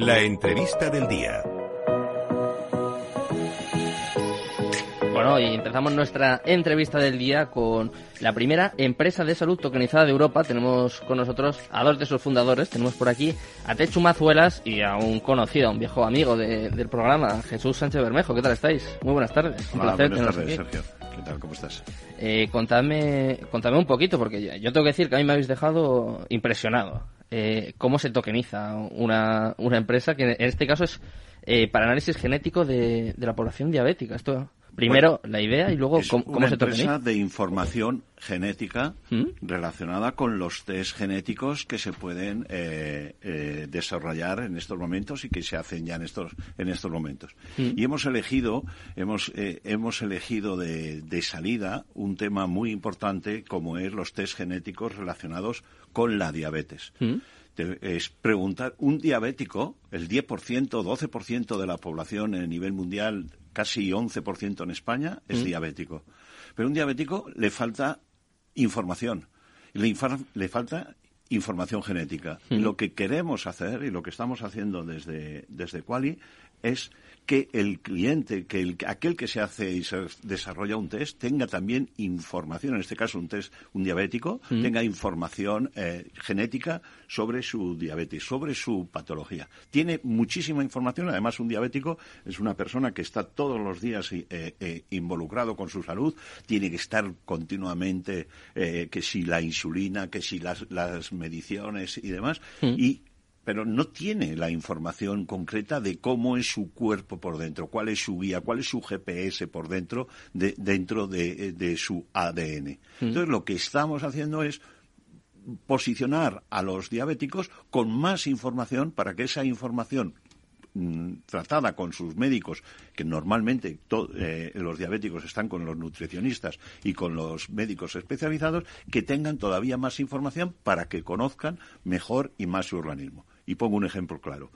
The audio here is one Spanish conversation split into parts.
La entrevista del día. Bueno, y empezamos nuestra entrevista del día con la primera empresa de salud tokenizada de Europa. Tenemos con nosotros a dos de sus fundadores. Tenemos por aquí a Techu Mazuelas y a un conocido, a un viejo amigo de- del programa, Jesús Sánchez Bermejo. ¿Qué tal estáis? Muy buenas tardes. Un Hola, placer buenas tardes, aquí. Sergio. ¿Cómo estás? Eh, contadme, contadme un poquito, porque yo- yo tengo que decir que a mí me habéis dejado impresionado. Eh, ¿Cómo se tokeniza una, una empresa que en este caso es eh, para análisis genético de, de la población diabética? Esto primero la idea y luego es cómo, una cómo se empresa de información genética ¿Mm? relacionada con los test genéticos que se pueden eh, eh, desarrollar en estos momentos y que se hacen ya en estos en estos momentos. ¿Mm? Y hemos elegido hemos eh, hemos elegido de, de salida un tema muy importante como es los test genéticos relacionados con la diabetes. ¿Mm? Es preguntar, un diabético, el 10%, 12% de la población a nivel mundial, casi 11% en España, es diabético. Pero un diabético le falta información. Le, le falta información genética. Y lo que queremos hacer y lo que estamos haciendo desde, desde Quali es que el cliente, que el, aquel que se hace y se desarrolla un test tenga también información, en este caso un test, un diabético, tenga información eh, genética sobre su diabetes, sobre su patología. Tiene muchísima información, además un diabético es una persona que está todos los días eh, eh, involucrado con su salud, tiene que estar continuamente, eh, que si la insulina, que si las, las mediciones y demás, y pero no tiene la información concreta de cómo es su cuerpo por dentro, cuál es su guía, cuál es su GPS por dentro, de, dentro de, de su ADN. Entonces, lo que estamos haciendo es posicionar a los diabéticos con más información para que esa información mm, tratada con sus médicos, que normalmente to- eh, los diabéticos están con los nutricionistas y con los médicos especializados, que tengan todavía más información para que conozcan mejor y más su organismo. Y pongo un ejemplo claro.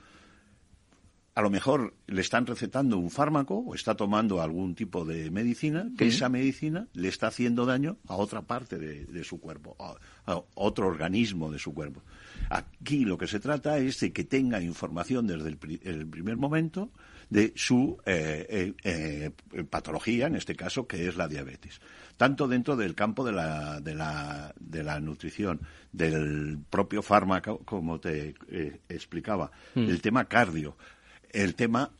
A lo mejor le están recetando un fármaco o está tomando algún tipo de medicina, que esa medicina le está haciendo daño a otra parte de, de su cuerpo, a, a otro organismo de su cuerpo. Aquí lo que se trata es de que tenga información desde el, pri- el primer momento de su eh, eh, eh, patología, en este caso, que es la diabetes. Tanto dentro del campo de la, de la, de la nutrición, del propio fármaco, como te eh, explicaba, el tema cardio, el tema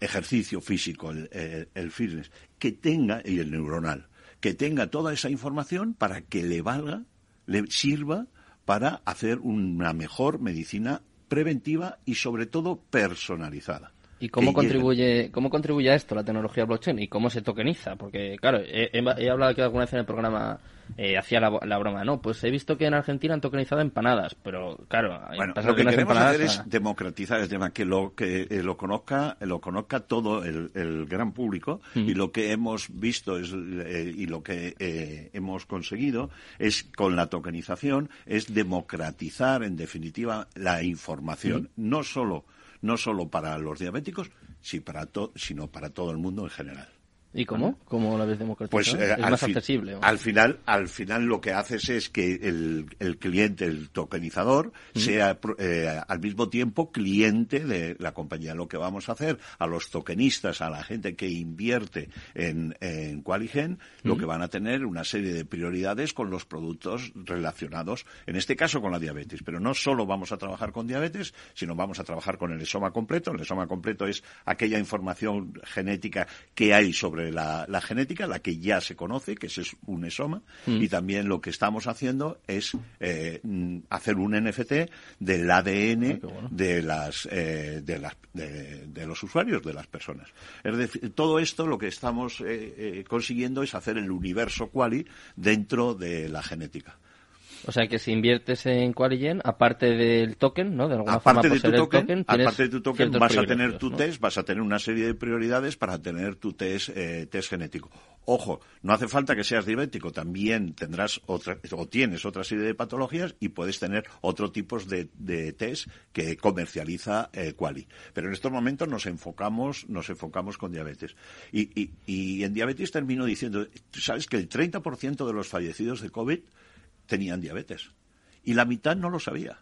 ejercicio físico, el, el- el fitness, que tenga, y el neuronal, que tenga toda esa información para que le valga, le sirva para hacer una mejor medicina preventiva y sobre todo personalizada. ¿Y cómo Que contribuye, cómo contribuye a esto la tecnología blockchain y cómo se tokeniza? Porque, claro, he, hablado que alguna vez en el programa eh, hacía la, la broma, ¿no? Pues he visto que en Argentina han tokenizado empanadas, pero, claro, hay Bueno, lo que hacen queremos hacer a- es democratizar el tema, que lo que eh, lo conozca, lo conozca todo el, el gran público y lo que hemos visto es, eh, y lo que eh, hemos conseguido es con la tokenización es democratizar en definitiva la información, no solo no solo para los diabéticos, sino para todo el mundo en general. ¿Y cómo? ¿Cómo lo ves democratizado? Pues eh, es al, más accesible. al final, al final lo que haces es que el, el cliente, el tokenizador, sea pro- eh, al mismo tiempo cliente de la compañía. Lo que vamos a hacer a los tokenistas, a la gente que invierte en, en Qualigen, lo que van a tener una serie de prioridades con los productos relacionados, en este caso con la diabetes. Pero no solo vamos a trabajar con diabetes, sino vamos a trabajar con el esoma completo. El esoma completo es aquella información genética que hay sobre la, la genética, la que ya se conoce, que es un esoma, y también lo que estamos haciendo es eh, mm, hacer un NFT del ADN de las eh, de las de, de los usuarios, de las personas. Es decir, todo esto lo que estamos eh, eh, consiguiendo es hacer el universo quali dentro de la genética. O sea que si inviertes en Qualigen, aparte del token, ¿no? De alguna aparte forma de tu token, aparte de tu token vas a tener tu ¿no? test, vas a tener una serie de prioridades para tener tu test, eh, test genético. Ojo, no hace falta que seas diabético, también tendrás otra, o tienes otra serie de patologías y puedes tener otro tipo de, de test que comercializa eh, Quali. Pero en estos momentos nos enfocamos, nos enfocamos con diabetes. Y, y, y en diabetes termino diciendo, ¿tú ¿sabes que el 30% de los fallecidos de COVID tenían diabetes? Y la mitad no lo sabía.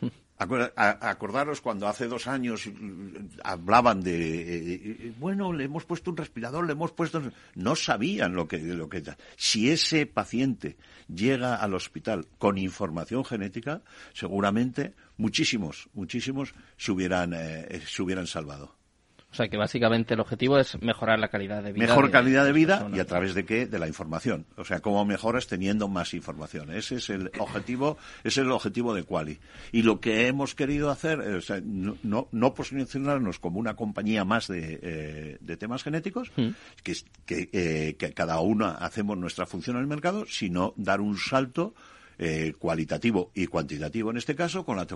Acordaros cuando hace dos años mm, hablaban de, eh, eh, bueno, le hemos puesto un respirador, le hemos puesto... No sabían lo que... Lo que si ese paciente llega al hospital con información genética, seguramente muchísimos, muchísimos se hubieran, eh, se hubieran salvado. O sea que básicamente el objetivo es mejorar la calidad de vida. Mejor calidad de vida y a través de qué? De la información. O sea, cómo mejoras teniendo más información. Ese es el objetivo, ese es el objetivo de Quali. Y lo que hemos querido hacer, o sea, no, no, posicionarnos como una compañía más de, eh, temas genéticos, mm. que, eh, que cada uno hacemos nuestra función en el mercado, sino dar un salto eh, cualitativo y cuantitativo en este caso con la,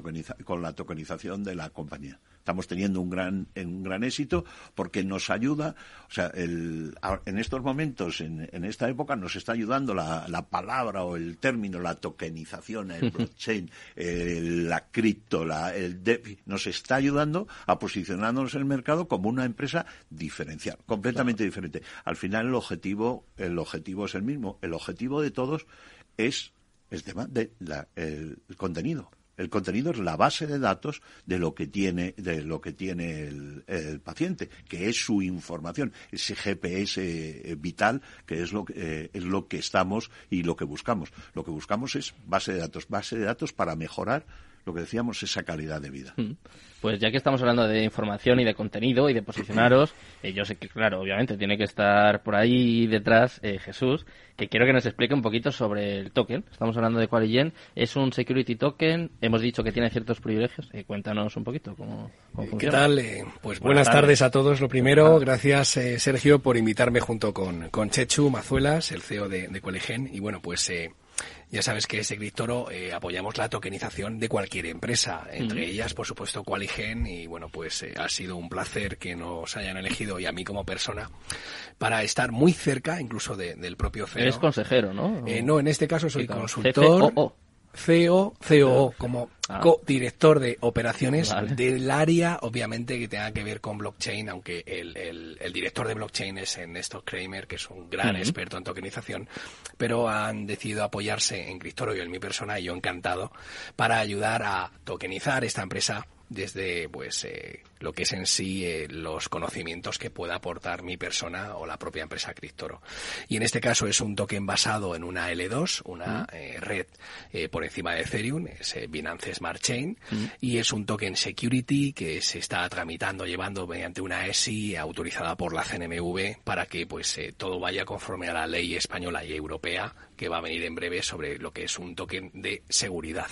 con la tokenización de la compañía. Estamos teniendo un gran, un gran éxito porque nos ayuda, o sea, el, en estos momentos, en, en, esta época, nos está ayudando la, la, palabra o el término, la tokenización, el blockchain, la cripto, la, el DeFi, nos está ayudando a posicionarnos en el mercado como una empresa diferencial, completamente diferente. Al final el objetivo, el objetivo es el mismo. El objetivo de todos es el tema del contenido. El contenido es la base de datos de lo que tiene, de lo que tiene el, paciente, que es su información, ese GPS eh, vital, que es lo eh, es lo que estamos y lo que buscamos. Lo que buscamos es base de datos, base de datos para mejorar lo que decíamos, esa calidad de vida. Mm. Pues ya que estamos hablando de información y de contenido y de posicionaros, eh, yo sé que, claro, obviamente tiene que estar por ahí detrás eh, Jesús, que quiero que nos explique un poquito sobre el token. Estamos hablando de Qualigen. Es un security token. Hemos dicho que tiene ciertos privilegios. Eh, cuéntanos un poquito cómo, funciona. ¿Qué tal? pues buenas, tardes. a todos. Lo primero, gracias Sergio por invitarme junto con, con Chechu Mazuelas, el CEO de, de Qualigen. Y bueno, pues ya sabes que ese Criptoro eh, apoyamos la tokenización de cualquier empresa, entre ellas, por supuesto, Qualigen, y bueno, pues eh, ha sido un placer que nos hayan elegido y a mí como persona para estar muy cerca incluso del propio CEO. Eres consejero, ¿no? Eh, no, en este caso soy consultor. CEO, COO, como ah. co-director de operaciones del área, obviamente, que tenga que ver con blockchain, aunque el, el, director de blockchain es Néstor Kramer, que es un gran experto en tokenización, pero han decidido apoyarse en Cristoro y en mi persona, y yo encantado, para ayudar a tokenizar esta empresa desde pues eh, lo que es en sí eh, los conocimientos que pueda aportar mi persona o la propia empresa Criptoro. Y en este caso es un token basado en una L2, una eh, red por encima de Ethereum, es Binance Smart Chain, y es un token security que se está tramitando, llevando mediante una ESI autorizada por la CNMV para que pues todo vaya conforme a la ley española y europea que va a venir en breve sobre lo que es un token de seguridad.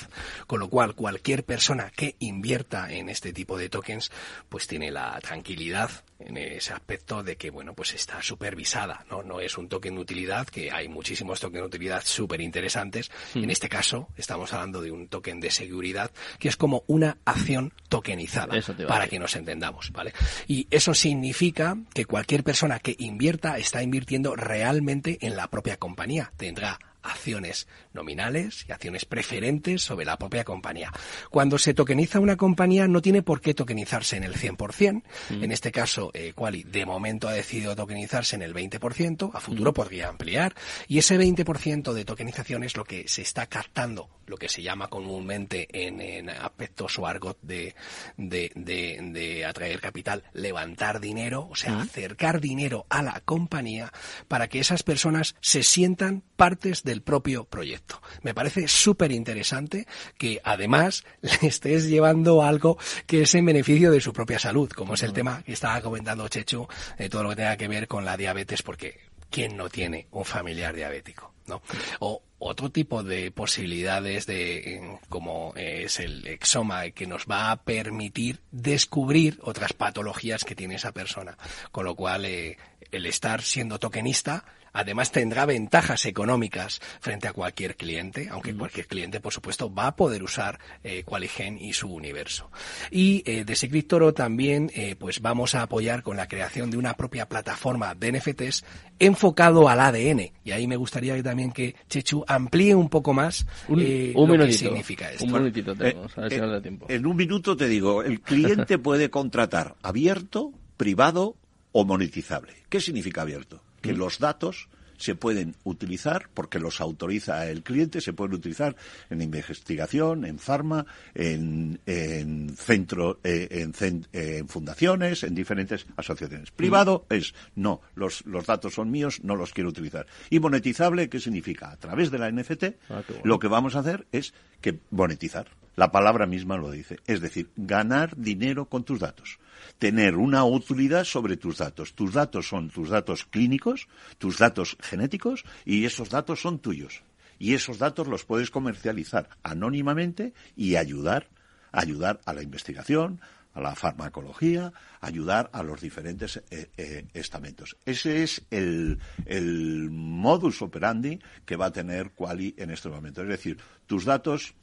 Con lo cual, cualquier persona que invierta en este tipo de tokens, pues tiene la tranquilidad en ese aspecto de que, bueno, pues está supervisada, ¿no? No es un token de utilidad, que hay muchísimos tokens de utilidad súper interesantes. Hmm. En este caso, estamos hablando de un token de seguridad, que es como una acción tokenizada, para que nos entendamos, ¿vale? Y eso significa que cualquier persona que invierta está invirtiendo realmente en la propia compañía. Tendrá acciones nominales y acciones preferentes sobre la propia compañía. Cuando se tokeniza una compañía no tiene por qué tokenizarse en el 100%. Mm. En este caso, eh, Quali de momento ha decidido tokenizarse en el 20%, a futuro mm. podría ampliar. Y ese 20% de tokenización es lo que se está captando, lo que se llama comúnmente en, aspectos o argot de, de, de, atraer capital, levantar dinero, o sea, mm. acercar dinero a la compañía para que esas personas se sientan partes del propio proyecto. Me parece súper interesante que además le estés llevando algo que es en beneficio de su propia salud, como es el tema que estaba comentando Chechu, de todo lo que tenga que ver con la diabetes, porque ¿quién no tiene un familiar diabético? ¿no? O otro tipo de posibilidades de como es el exoma que nos va a permitir descubrir otras patologías que tiene esa persona con lo cual eh, el estar siendo tokenista Además tendrá ventajas económicas frente a cualquier cliente, aunque cualquier cliente, por supuesto, va a poder usar eh, Qualigen y su universo. Y eh, de Secret también, eh, pues vamos a apoyar con la creación de una propia plataforma de NFTs enfocado al ADN. Y ahí me gustaría también que Chechu amplíe un poco más un, eh, lo que significa esto. Un minutito tenemos, a ver si nos da tiempo. En un minuto te digo, el cliente puede contratar abierto, privado o monetizable. ¿Qué significa abierto? Que los datos se pueden utilizar, porque los autoriza el cliente, se pueden utilizar en investigación, en farma, en, en centro, eh, en, en, fundaciones, en diferentes asociaciones. Privado es, no, los, los datos son míos, no los quiero utilizar. Y monetizable, ¿qué significa? A través de la NFT, ah, lo que vamos a hacer es que monetizar. La palabra misma lo dice. Es decir, ganar dinero con tus datos. Tener una utilidad sobre tus datos. Tus datos son tus datos clínicos, tus datos genéticos y esos datos son tuyos. Y esos datos los puedes comercializar anónimamente y ayudar, ayudar a la investigación, a la farmacología, ayudar a los diferentes eh, eh, estamentos. Ese es el, el modus operandi que va a tener Quali en este momento. Es decir, tus datos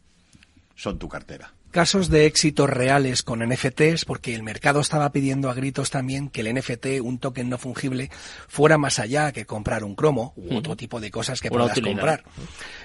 son tu cartera. Casos de éxitos reales con NFTs, porque el mercado estaba pidiendo a gritos también que el NFT, un token no fungible, fuera más allá que comprar un cromo u otro tipo de cosas que puedas comprar.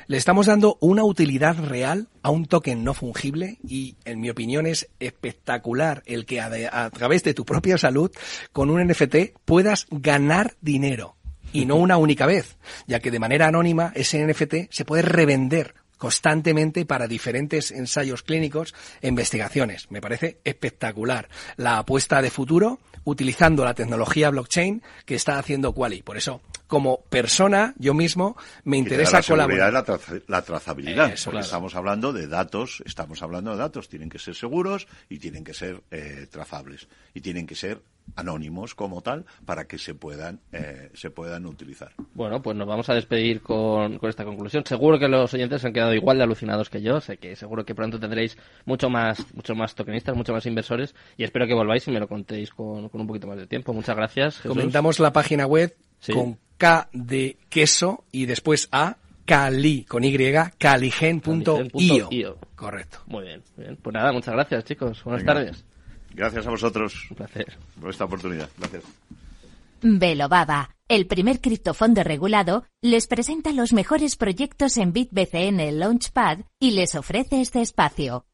Le estamos dando una utilidad real a un token no fungible y, en mi opinión, es espectacular el que a, a través de tu propia salud, con un NFT, puedas ganar dinero y no una única vez, ya que de manera anónima ese NFT se puede revender constantemente para diferentes ensayos clínicos e investigaciones. Me parece espectacular la apuesta de futuro utilizando la tecnología blockchain que está haciendo Quali. Por eso, como persona, yo mismo me interesa colaborar. La, la trazabilidad, porque estamos hablando de datos, estamos hablando de datos, tienen que ser seguros y tienen que ser eh, trazables y tienen que ser anónimos como tal para que se puedan eh, se puedan utilizar. Bueno, pues nos vamos a despedir con, con, esta conclusión. Seguro que los oyentes han quedado igual de alucinados que yo. Sé que seguro que pronto tendréis mucho más mucho más tokenistas, mucho más inversores y espero que volváis y me lo contéis con, con un poquito más de tiempo. Muchas gracias. Comentamos la página web con K de queso y después A Cali, con Y, caligen.io. Correcto. Muy bien, bien. Pues nada, muchas gracias, chicos. Buenas tardes. Gracias a vosotros. Un placer. Por esta oportunidad. Gracias. Velobaba, el primer criptofondo regulado, les presenta los mejores proyectos en BitBCN Launchpad y les ofrece este espacio.